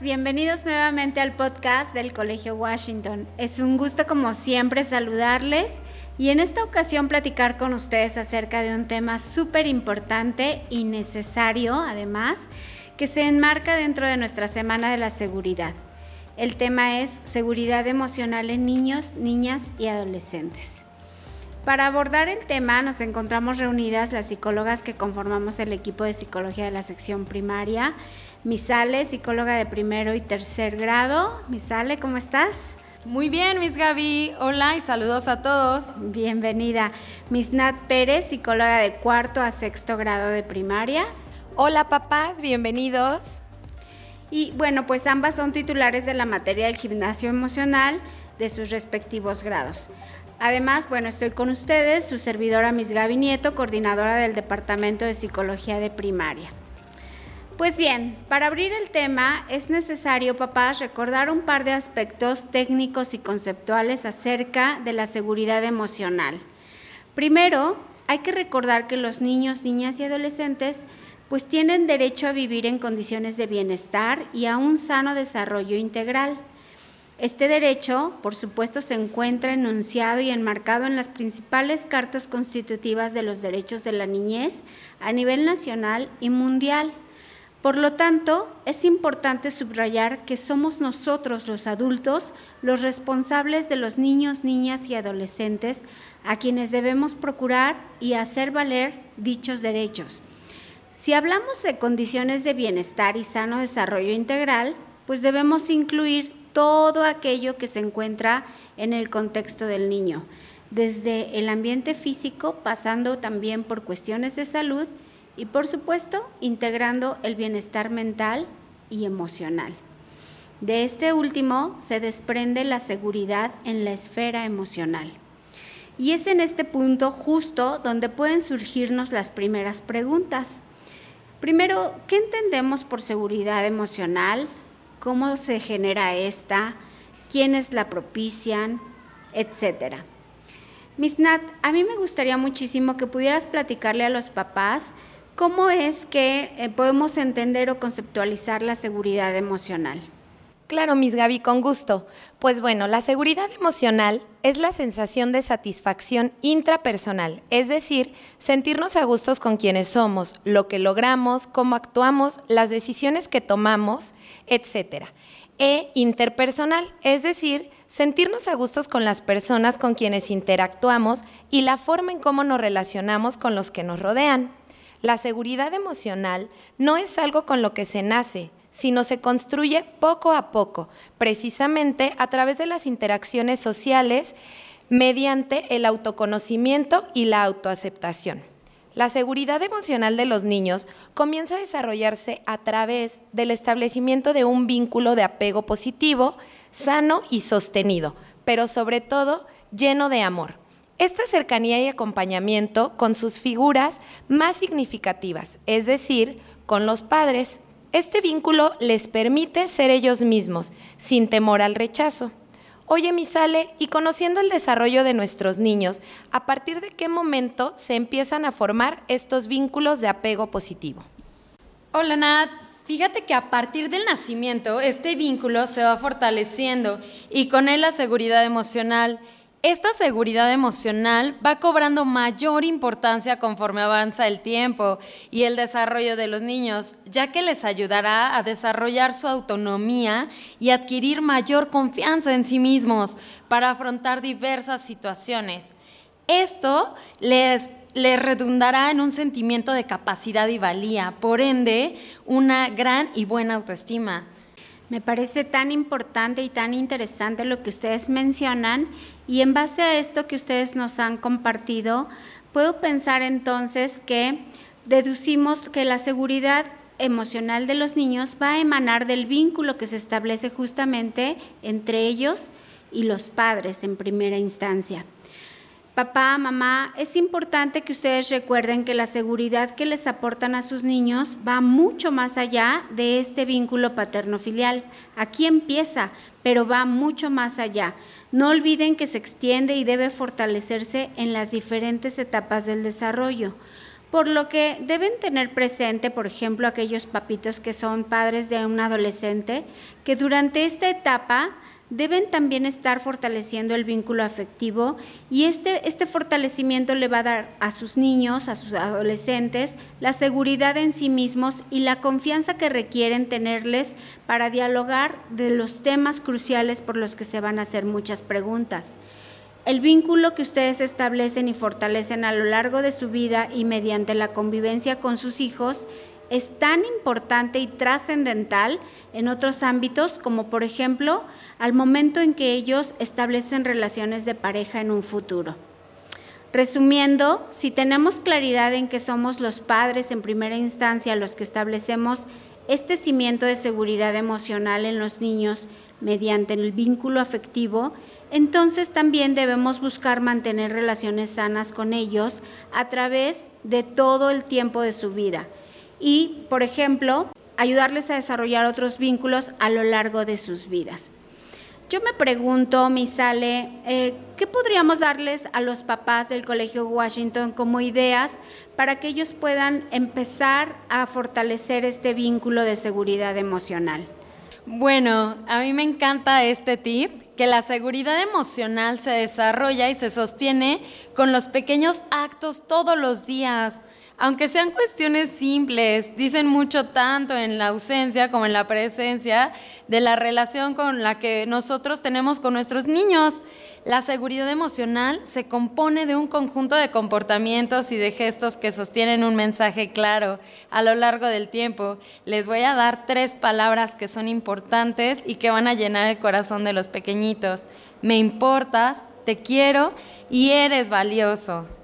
bienvenidos nuevamente al podcast del Colegio Washington. Es un gusto como siempre saludarles y en esta ocasión platicar con ustedes acerca de un tema súper importante y necesario además que se enmarca dentro de nuestra Semana de la Seguridad. El tema es seguridad emocional en niños, niñas y adolescentes. Para abordar el tema nos encontramos reunidas las psicólogas que conformamos el equipo de psicología de la sección primaria Misale, psicóloga de primero y tercer grado. Misale, ¿cómo estás? Muy bien, Miss Gaby. Hola y saludos a todos. Bienvenida. Miss Nat Pérez, psicóloga de cuarto a sexto grado de primaria. Hola papás, bienvenidos. Y bueno, pues ambas son titulares de la materia del gimnasio emocional de sus respectivos grados. Además, bueno, estoy con ustedes, su servidora Miss Gaby Nieto, coordinadora del Departamento de Psicología de Primaria. Pues bien, para abrir el tema es necesario, papás, recordar un par de aspectos técnicos y conceptuales acerca de la seguridad emocional. Primero, hay que recordar que los niños, niñas y adolescentes pues tienen derecho a vivir en condiciones de bienestar y a un sano desarrollo integral. Este derecho, por supuesto, se encuentra enunciado y enmarcado en las principales cartas constitutivas de los derechos de la niñez a nivel nacional y mundial. Por lo tanto, es importante subrayar que somos nosotros los adultos los responsables de los niños, niñas y adolescentes a quienes debemos procurar y hacer valer dichos derechos. Si hablamos de condiciones de bienestar y sano desarrollo integral, pues debemos incluir todo aquello que se encuentra en el contexto del niño, desde el ambiente físico, pasando también por cuestiones de salud, y por supuesto integrando el bienestar mental y emocional. De este último se desprende la seguridad en la esfera emocional. Y es en este punto justo donde pueden surgirnos las primeras preguntas. Primero, ¿qué entendemos por seguridad emocional? ¿Cómo se genera esta? ¿Quiénes la propician? Etcétera. Miss Nat, a mí me gustaría muchísimo que pudieras platicarle a los papás ¿Cómo es que eh, podemos entender o conceptualizar la seguridad emocional? Claro, Miss Gaby, con gusto. Pues bueno, la seguridad emocional es la sensación de satisfacción intrapersonal, es decir, sentirnos a gustos con quienes somos, lo que logramos, cómo actuamos, las decisiones que tomamos, etc. E interpersonal, es decir, sentirnos a gustos con las personas con quienes interactuamos y la forma en cómo nos relacionamos con los que nos rodean. La seguridad emocional no es algo con lo que se nace, sino se construye poco a poco, precisamente a través de las interacciones sociales mediante el autoconocimiento y la autoaceptación. La seguridad emocional de los niños comienza a desarrollarse a través del establecimiento de un vínculo de apego positivo, sano y sostenido, pero sobre todo lleno de amor esta cercanía y acompañamiento con sus figuras más significativas, es decir, con los padres. Este vínculo les permite ser ellos mismos, sin temor al rechazo. Oye, Misale, y conociendo el desarrollo de nuestros niños, ¿a partir de qué momento se empiezan a formar estos vínculos de apego positivo? Hola, Nat. Fíjate que a partir del nacimiento este vínculo se va fortaleciendo y con él la seguridad emocional esta seguridad emocional va cobrando mayor importancia conforme avanza el tiempo y el desarrollo de los niños, ya que les ayudará a desarrollar su autonomía y adquirir mayor confianza en sí mismos para afrontar diversas situaciones. Esto les, les redundará en un sentimiento de capacidad y valía, por ende, una gran y buena autoestima. Me parece tan importante y tan interesante lo que ustedes mencionan y en base a esto que ustedes nos han compartido, puedo pensar entonces que deducimos que la seguridad emocional de los niños va a emanar del vínculo que se establece justamente entre ellos y los padres en primera instancia. Papá, mamá, es importante que ustedes recuerden que la seguridad que les aportan a sus niños va mucho más allá de este vínculo paterno-filial. Aquí empieza, pero va mucho más allá. No olviden que se extiende y debe fortalecerse en las diferentes etapas del desarrollo. por lo que deben tener presente, por ejemplo, aquellos papitos que son padres de un adolescente, que durante esta etapa deben también estar fortaleciendo el vínculo afectivo y este, este fortalecimiento le va a dar a sus niños, a sus adolescentes, la seguridad en sí mismos y la confianza que requieren tenerles para dialogar de los temas cruciales por los que se van a hacer muchas preguntas. El vínculo que ustedes establecen y fortalecen a lo largo de su vida y mediante la convivencia con sus hijos es tan importante y trascendental en otros ámbitos como por ejemplo al momento en que ellos establecen relaciones de pareja en un futuro. Resumiendo, si tenemos claridad en que somos los padres en primera instancia los que establecemos este cimiento de seguridad emocional en los niños mediante el vínculo afectivo, entonces también debemos buscar mantener relaciones sanas con ellos a través de todo el tiempo de su vida y, por ejemplo, ayudarles a desarrollar otros vínculos a lo largo de sus vidas. Yo me pregunto, Misale, eh, ¿qué podríamos darles a los papás del Colegio Washington como ideas para que ellos puedan empezar a fortalecer este vínculo de seguridad emocional? Bueno, a mí me encanta este tip, que la seguridad emocional se desarrolla y se sostiene con los pequeños actos todos los días aunque sean cuestiones simples, dicen mucho tanto en la ausencia como en la presencia de la relación con la que nosotros tenemos con nuestros niños. La seguridad emocional se compone de un conjunto de comportamientos y de gestos que sostienen un mensaje claro a lo largo del tiempo. Les voy a dar tres palabras que son importantes y que van a llenar el corazón de los pequeñitos. Me importas, te quiero y eres valioso.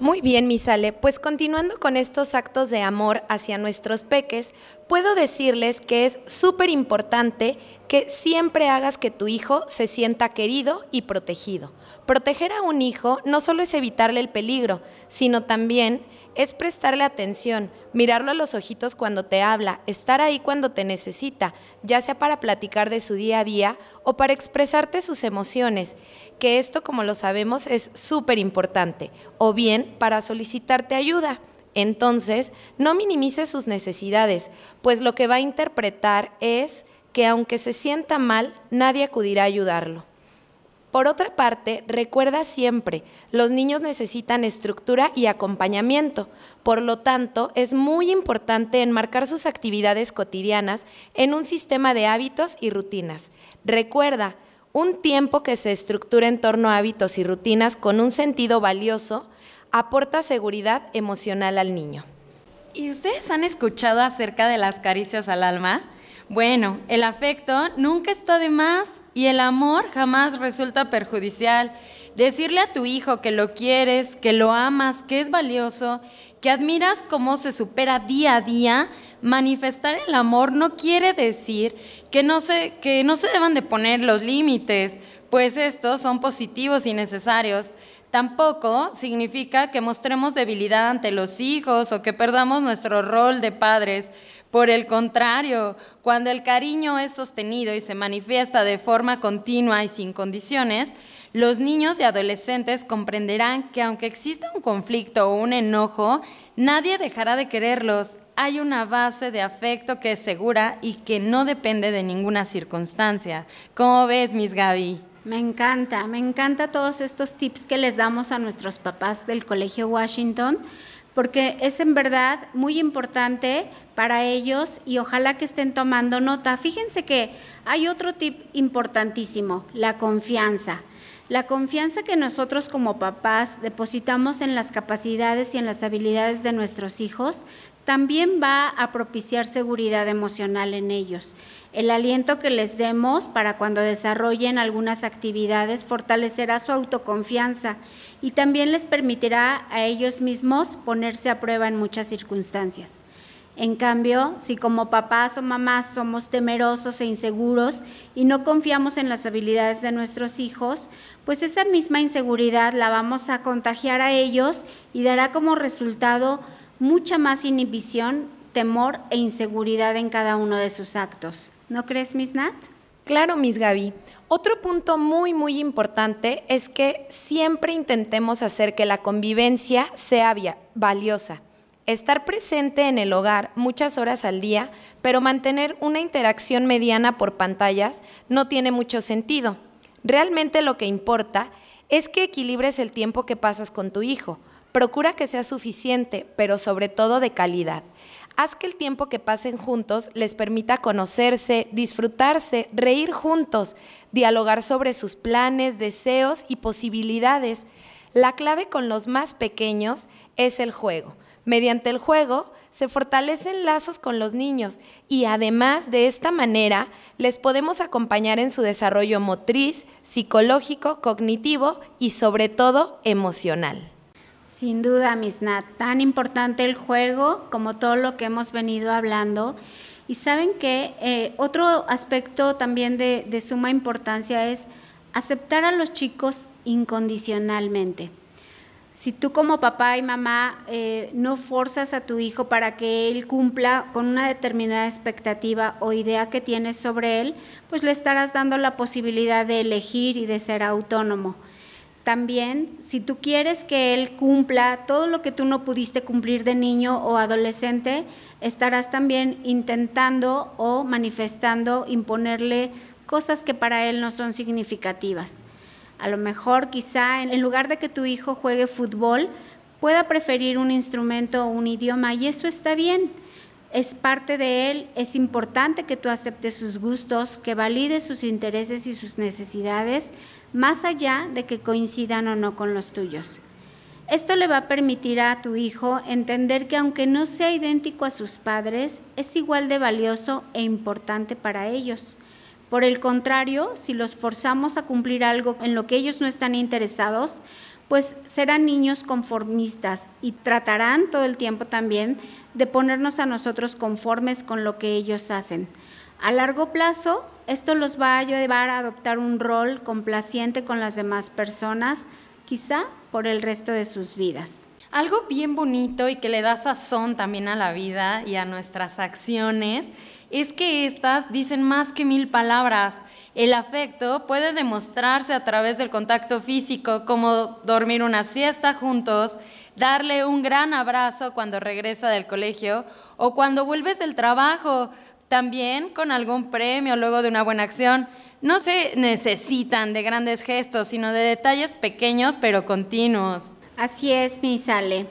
Muy bien, Misale, pues continuando con estos actos de amor hacia nuestros peques, puedo decirles que es súper importante que siempre hagas que tu hijo se sienta querido y protegido. Proteger a un hijo no solo es evitarle el peligro, sino también es prestarle atención, mirarlo a los ojitos cuando te habla, estar ahí cuando te necesita, ya sea para platicar de su día a día o para expresarte sus emociones, que esto, como lo sabemos, es súper importante, o bien para solicitarte ayuda. Entonces, no minimices sus necesidades, pues lo que va a interpretar es que aunque se sienta mal, nadie acudirá a ayudarlo. Por otra parte, recuerda siempre, los niños necesitan estructura y acompañamiento. Por lo tanto, es muy importante enmarcar sus actividades cotidianas en un sistema de hábitos y rutinas. Recuerda, un tiempo que se estructura en torno a hábitos y rutinas con un sentido valioso aporta seguridad emocional al niño. ¿Y ustedes han escuchado acerca de las caricias al alma? Bueno, el afecto nunca está de más y el amor jamás resulta perjudicial. Decirle a tu hijo que lo quieres, que lo amas, que es valioso, que admiras cómo se supera día a día, manifestar el amor no quiere decir que no se, que no se deban de poner los límites, pues estos son positivos y necesarios. Tampoco significa que mostremos debilidad ante los hijos o que perdamos nuestro rol de padres. Por el contrario, cuando el cariño es sostenido y se manifiesta de forma continua y sin condiciones, los niños y adolescentes comprenderán que aunque exista un conflicto o un enojo, nadie dejará de quererlos. Hay una base de afecto que es segura y que no depende de ninguna circunstancia. ¿Cómo ves, Miss Gaby? Me encanta, me encanta todos estos tips que les damos a nuestros papás del Colegio Washington porque es en verdad muy importante para ellos y ojalá que estén tomando nota. Fíjense que hay otro tip importantísimo, la confianza. La confianza que nosotros como papás depositamos en las capacidades y en las habilidades de nuestros hijos también va a propiciar seguridad emocional en ellos. El aliento que les demos para cuando desarrollen algunas actividades fortalecerá su autoconfianza y también les permitirá a ellos mismos ponerse a prueba en muchas circunstancias. En cambio, si como papás o mamás somos temerosos e inseguros y no confiamos en las habilidades de nuestros hijos, pues esa misma inseguridad la vamos a contagiar a ellos y dará como resultado mucha más inhibición, temor e inseguridad en cada uno de sus actos. ¿No crees, Miss Nat? Claro, Miss Gaby. Otro punto muy, muy importante es que siempre intentemos hacer que la convivencia sea valiosa. Estar presente en el hogar muchas horas al día, pero mantener una interacción mediana por pantallas no tiene mucho sentido. Realmente lo que importa es que equilibres el tiempo que pasas con tu hijo. Procura que sea suficiente, pero sobre todo de calidad. Haz que el tiempo que pasen juntos les permita conocerse, disfrutarse, reír juntos, dialogar sobre sus planes, deseos y posibilidades. La clave con los más pequeños es el juego. Mediante el juego se fortalecen lazos con los niños y además de esta manera les podemos acompañar en su desarrollo motriz, psicológico, cognitivo y sobre todo emocional. Sin duda, Miss Nat, tan importante el juego como todo lo que hemos venido hablando. Y saben que eh, otro aspecto también de, de suma importancia es aceptar a los chicos incondicionalmente. Si tú como papá y mamá eh, no forzas a tu hijo para que él cumpla con una determinada expectativa o idea que tienes sobre él, pues le estarás dando la posibilidad de elegir y de ser autónomo. También, si tú quieres que él cumpla todo lo que tú no pudiste cumplir de niño o adolescente, estarás también intentando o manifestando imponerle cosas que para él no son significativas. A lo mejor quizá en lugar de que tu hijo juegue fútbol, pueda preferir un instrumento o un idioma y eso está bien. Es parte de él, es importante que tú aceptes sus gustos, que valides sus intereses y sus necesidades, más allá de que coincidan o no con los tuyos. Esto le va a permitir a tu hijo entender que aunque no sea idéntico a sus padres, es igual de valioso e importante para ellos. Por el contrario, si los forzamos a cumplir algo en lo que ellos no están interesados, pues serán niños conformistas y tratarán todo el tiempo también de ponernos a nosotros conformes con lo que ellos hacen. A largo plazo, esto los va a llevar a adoptar un rol complaciente con las demás personas, quizá por el resto de sus vidas. Algo bien bonito y que le da sazón también a la vida y a nuestras acciones es que estas dicen más que mil palabras. El afecto puede demostrarse a través del contacto físico, como dormir una siesta juntos, darle un gran abrazo cuando regresa del colegio o cuando vuelves del trabajo, también con algún premio luego de una buena acción. No se necesitan de grandes gestos, sino de detalles pequeños pero continuos. Así es, mi Sale.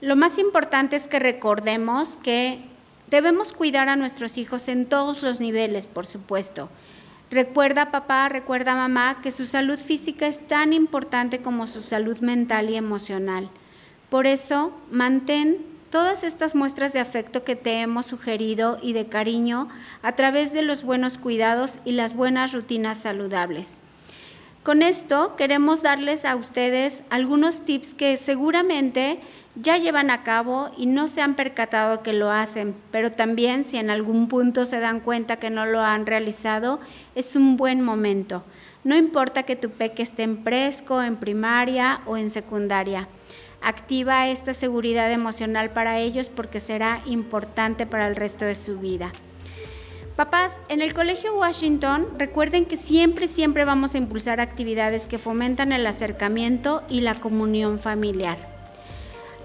Lo más importante es que recordemos que debemos cuidar a nuestros hijos en todos los niveles, por supuesto. Recuerda papá, recuerda mamá que su salud física es tan importante como su salud mental y emocional. Por eso, mantén todas estas muestras de afecto que te hemos sugerido y de cariño a través de los buenos cuidados y las buenas rutinas saludables. Con esto queremos darles a ustedes algunos tips que seguramente ya llevan a cabo y no se han percatado que lo hacen, pero también si en algún punto se dan cuenta que no lo han realizado, es un buen momento. No importa que tu peque esté en presco, en primaria o en secundaria. Activa esta seguridad emocional para ellos porque será importante para el resto de su vida. Papás, en el Colegio Washington recuerden que siempre, siempre vamos a impulsar actividades que fomentan el acercamiento y la comunión familiar.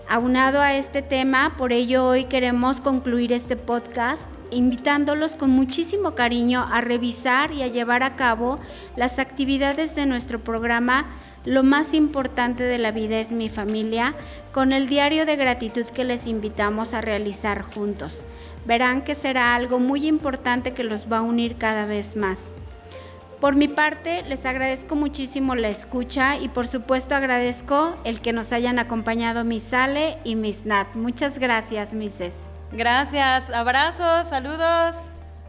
Aunado a este tema, por ello hoy queremos concluir este podcast invitándolos con muchísimo cariño a revisar y a llevar a cabo las actividades de nuestro programa Lo más importante de la vida es mi familia, con el diario de gratitud que les invitamos a realizar juntos verán que será algo muy importante que los va a unir cada vez más. Por mi parte, les agradezco muchísimo la escucha y por supuesto agradezco el que nos hayan acompañado Miss Ale y Miss Nat. Muchas gracias, Misses. Gracias, abrazos, saludos.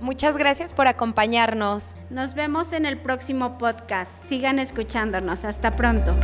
Muchas gracias por acompañarnos. Nos vemos en el próximo podcast. Sigan escuchándonos. Hasta pronto.